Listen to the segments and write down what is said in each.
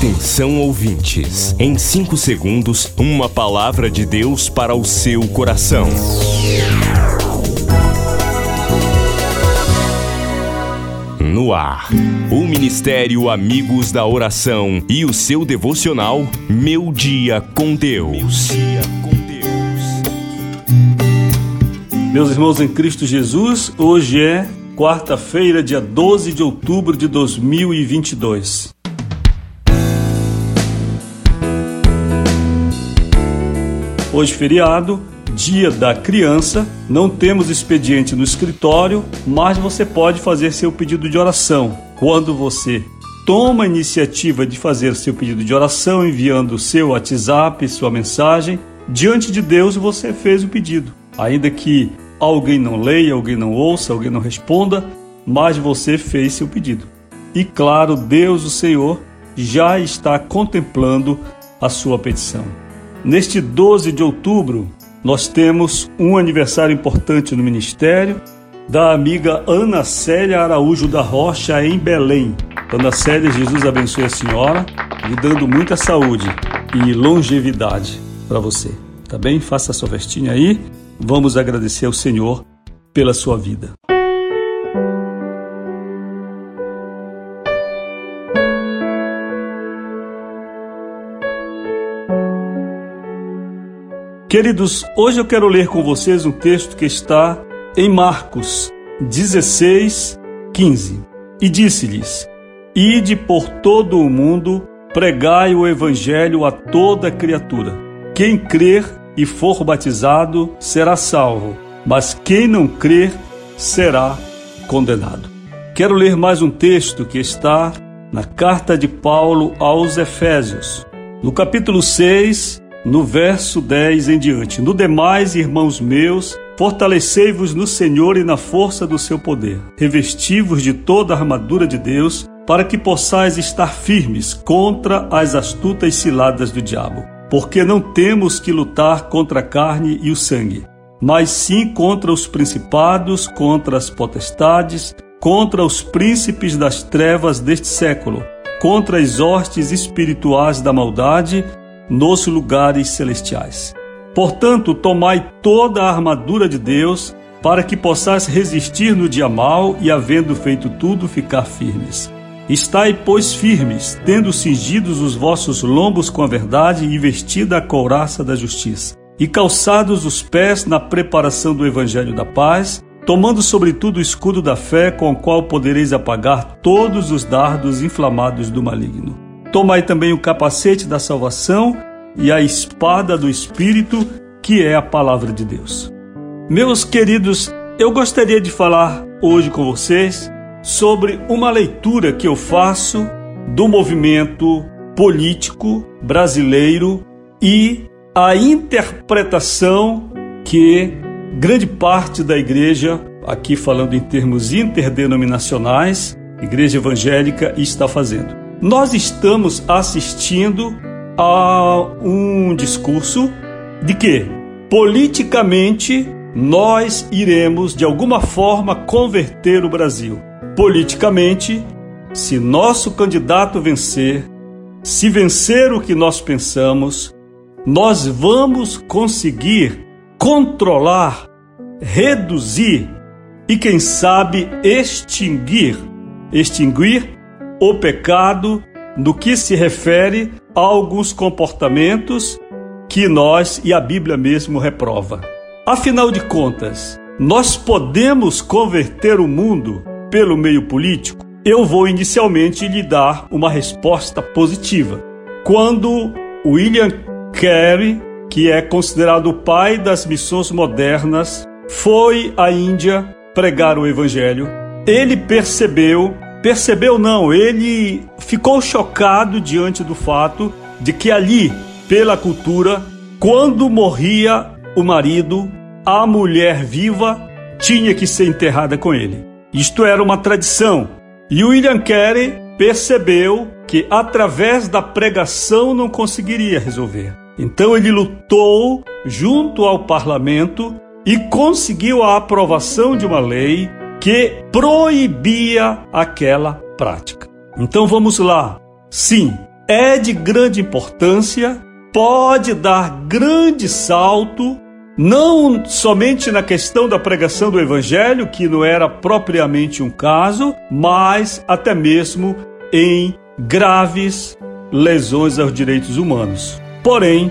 Atenção ouvintes, em 5 segundos, uma palavra de Deus para o seu coração. No ar, o Ministério Amigos da Oração e o seu devocional Meu Dia com Deus. Meus irmãos em Cristo Jesus, hoje é quarta-feira, dia 12 de outubro de 2022. Hoje, feriado, dia da criança, não temos expediente no escritório, mas você pode fazer seu pedido de oração. Quando você toma a iniciativa de fazer seu pedido de oração, enviando seu WhatsApp, sua mensagem, diante de Deus você fez o pedido. Ainda que alguém não leia, alguém não ouça, alguém não responda, mas você fez seu pedido. E claro, Deus, o Senhor, já está contemplando a sua petição. Neste 12 de outubro, nós temos um aniversário importante no ministério da amiga Ana Célia Araújo da Rocha, em Belém. Ana Célia, Jesus abençoe a senhora, lhe dando muita saúde e longevidade para você. Tá bem? Faça a sua vestinha aí. Vamos agradecer ao Senhor pela sua vida. Queridos, hoje eu quero ler com vocês um texto que está em Marcos 16, 15. E disse-lhes: Ide por todo o mundo, pregai o evangelho a toda criatura. Quem crer e for batizado será salvo, mas quem não crer será condenado. Quero ler mais um texto que está na carta de Paulo aos Efésios, no capítulo 6, no verso 10 em diante. No demais, irmãos meus, fortalecei-vos no Senhor e na força do seu poder. Revesti-vos de toda a armadura de Deus, para que possais estar firmes contra as astutas ciladas do diabo. Porque não temos que lutar contra a carne e o sangue, mas sim contra os principados, contra as potestades, contra os príncipes das trevas deste século, contra as hostes espirituais da maldade nos lugares celestiais. Portanto, tomai toda a armadura de Deus, para que possais resistir no dia mau e, havendo feito tudo, ficar firmes. Estai, pois, firmes, tendo cingidos os vossos lombos com a verdade e vestida a couraça da justiça, e calçados os pés na preparação do evangelho da paz, tomando sobretudo o escudo da fé, com o qual podereis apagar todos os dardos inflamados do maligno. Tomai também o capacete da salvação e a espada do Espírito, que é a palavra de Deus. Meus queridos, eu gostaria de falar hoje com vocês sobre uma leitura que eu faço do movimento político brasileiro e a interpretação que grande parte da igreja, aqui falando em termos interdenominacionais, igreja evangélica, está fazendo. Nós estamos assistindo a um discurso de que politicamente nós iremos de alguma forma converter o Brasil. Politicamente, se nosso candidato vencer, se vencer o que nós pensamos, nós vamos conseguir controlar, reduzir e, quem sabe, extinguir extinguir o pecado no que se refere a alguns comportamentos que nós e a Bíblia mesmo reprova. Afinal de contas, nós podemos converter o mundo pelo meio político? Eu vou inicialmente lhe dar uma resposta positiva. Quando William Carey, que é considerado o pai das missões modernas, foi à Índia pregar o evangelho, ele percebeu Percebeu não, ele ficou chocado diante do fato de que ali, pela cultura, quando morria o marido, a mulher viva tinha que ser enterrada com ele. Isto era uma tradição. E William Carey percebeu que através da pregação não conseguiria resolver. Então ele lutou junto ao parlamento e conseguiu a aprovação de uma lei que proibia aquela prática. Então vamos lá. Sim, é de grande importância, pode dar grande salto, não somente na questão da pregação do Evangelho, que não era propriamente um caso, mas até mesmo em graves lesões aos direitos humanos. Porém,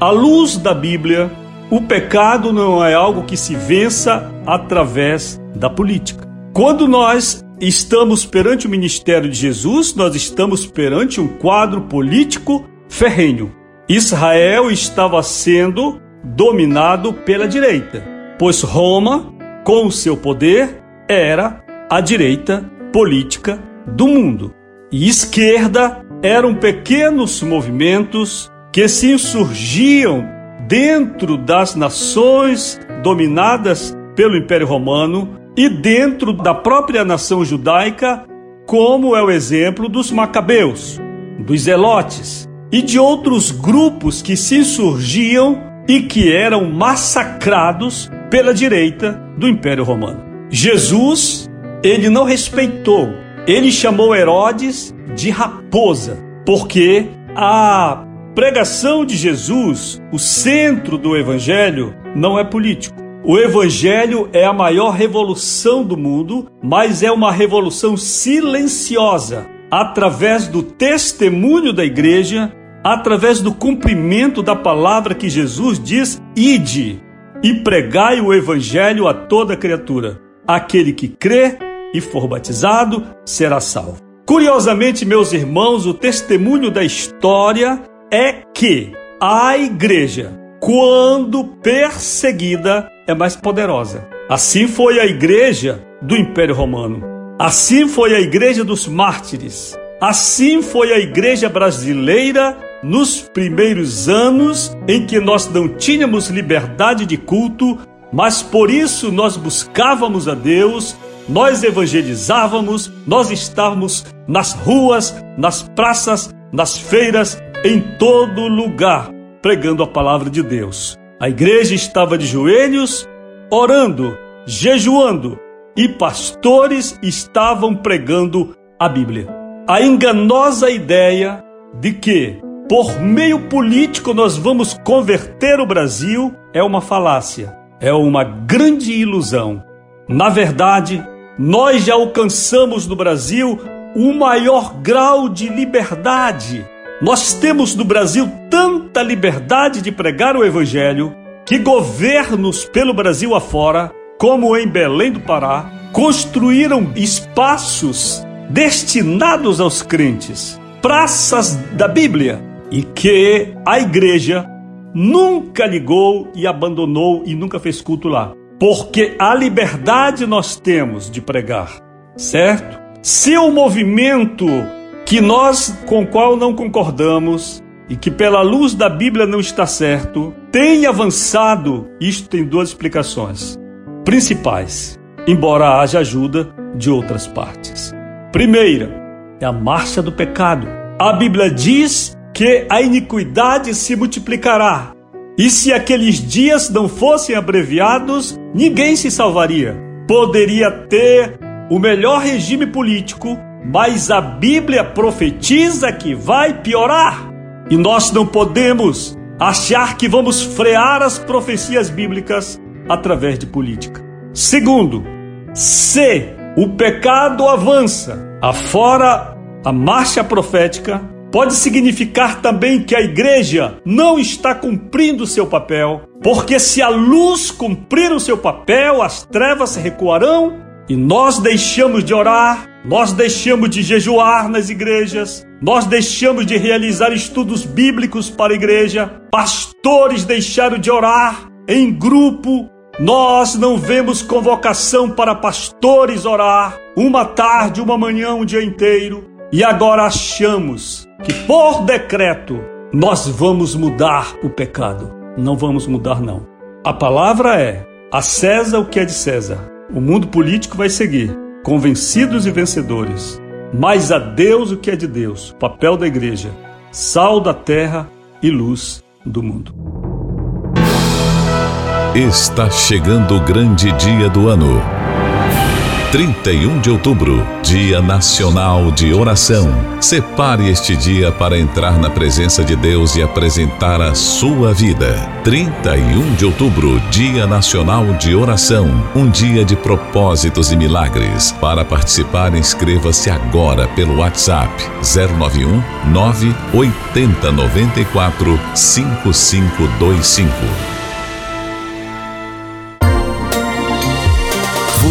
à luz da Bíblia, o pecado não é algo que se vença através da política. Quando nós estamos perante o ministério de Jesus, nós estamos perante um quadro político ferrenho. Israel estava sendo dominado pela direita, pois Roma, com o seu poder, era a direita política do mundo. E esquerda eram pequenos movimentos que se insurgiam dentro das nações dominadas pelo Império Romano e dentro da própria nação judaica, como é o exemplo dos Macabeus, dos Zelotes e de outros grupos que se insurgiam e que eram massacrados pela direita do Império Romano. Jesus, ele não respeitou, ele chamou Herodes de raposa, porque a pregação de Jesus, o centro do evangelho, não é político. O evangelho é a maior revolução do mundo, mas é uma revolução silenciosa, através do testemunho da igreja, através do cumprimento da palavra que Jesus diz: ide e pregai o evangelho a toda criatura. Aquele que crê e for batizado será salvo. Curiosamente, meus irmãos, o testemunho da história é que a igreja, quando perseguida, é mais poderosa. Assim foi a igreja do Império Romano. Assim foi a igreja dos mártires. Assim foi a igreja brasileira nos primeiros anos em que nós não tínhamos liberdade de culto, mas por isso nós buscávamos a Deus, nós evangelizávamos, nós estávamos nas ruas, nas praças, nas feiras, em todo lugar, pregando a palavra de Deus. A igreja estava de joelhos, orando, jejuando, e pastores estavam pregando a Bíblia. A enganosa ideia de que, por meio político, nós vamos converter o Brasil é uma falácia, é uma grande ilusão. Na verdade, nós já alcançamos no Brasil o maior grau de liberdade nós temos no Brasil tanta liberdade de pregar o Evangelho que governos pelo Brasil afora, como em Belém do Pará, construíram espaços destinados aos crentes, praças da Bíblia, e que a igreja nunca ligou e abandonou e nunca fez culto lá. Porque a liberdade nós temos de pregar, certo? Se o movimento que nós com qual não concordamos e que pela luz da Bíblia não está certo, tem avançado, isto tem duas explicações principais, embora haja ajuda de outras partes. Primeira, é a marcha do pecado. A Bíblia diz que a iniquidade se multiplicará. E se aqueles dias não fossem abreviados, ninguém se salvaria. Poderia ter o melhor regime político, mas a Bíblia profetiza que vai piorar. E nós não podemos achar que vamos frear as profecias bíblicas através de política. Segundo, se o pecado avança afora a marcha profética, pode significar também que a igreja não está cumprindo seu papel, porque se a luz cumprir o seu papel, as trevas recuarão e nós deixamos de orar, nós deixamos de jejuar nas igrejas, nós deixamos de realizar estudos bíblicos para a igreja, pastores deixaram de orar em grupo, nós não vemos convocação para pastores orar uma tarde, uma manhã, um dia inteiro, e agora achamos que por decreto nós vamos mudar o pecado. Não vamos mudar, não. A palavra é: a César o que é de César o mundo político vai seguir, convencidos e vencedores. Mas a Deus o que é de Deus, papel da igreja, sal da terra e luz do mundo. Está chegando o grande dia do ano. 31 de outubro, Dia Nacional de Oração. Separe este dia para entrar na presença de Deus e apresentar a sua vida. 31 de outubro, Dia Nacional de Oração. Um dia de propósitos e milagres. Para participar, inscreva-se agora pelo WhatsApp 091 980 94 5525.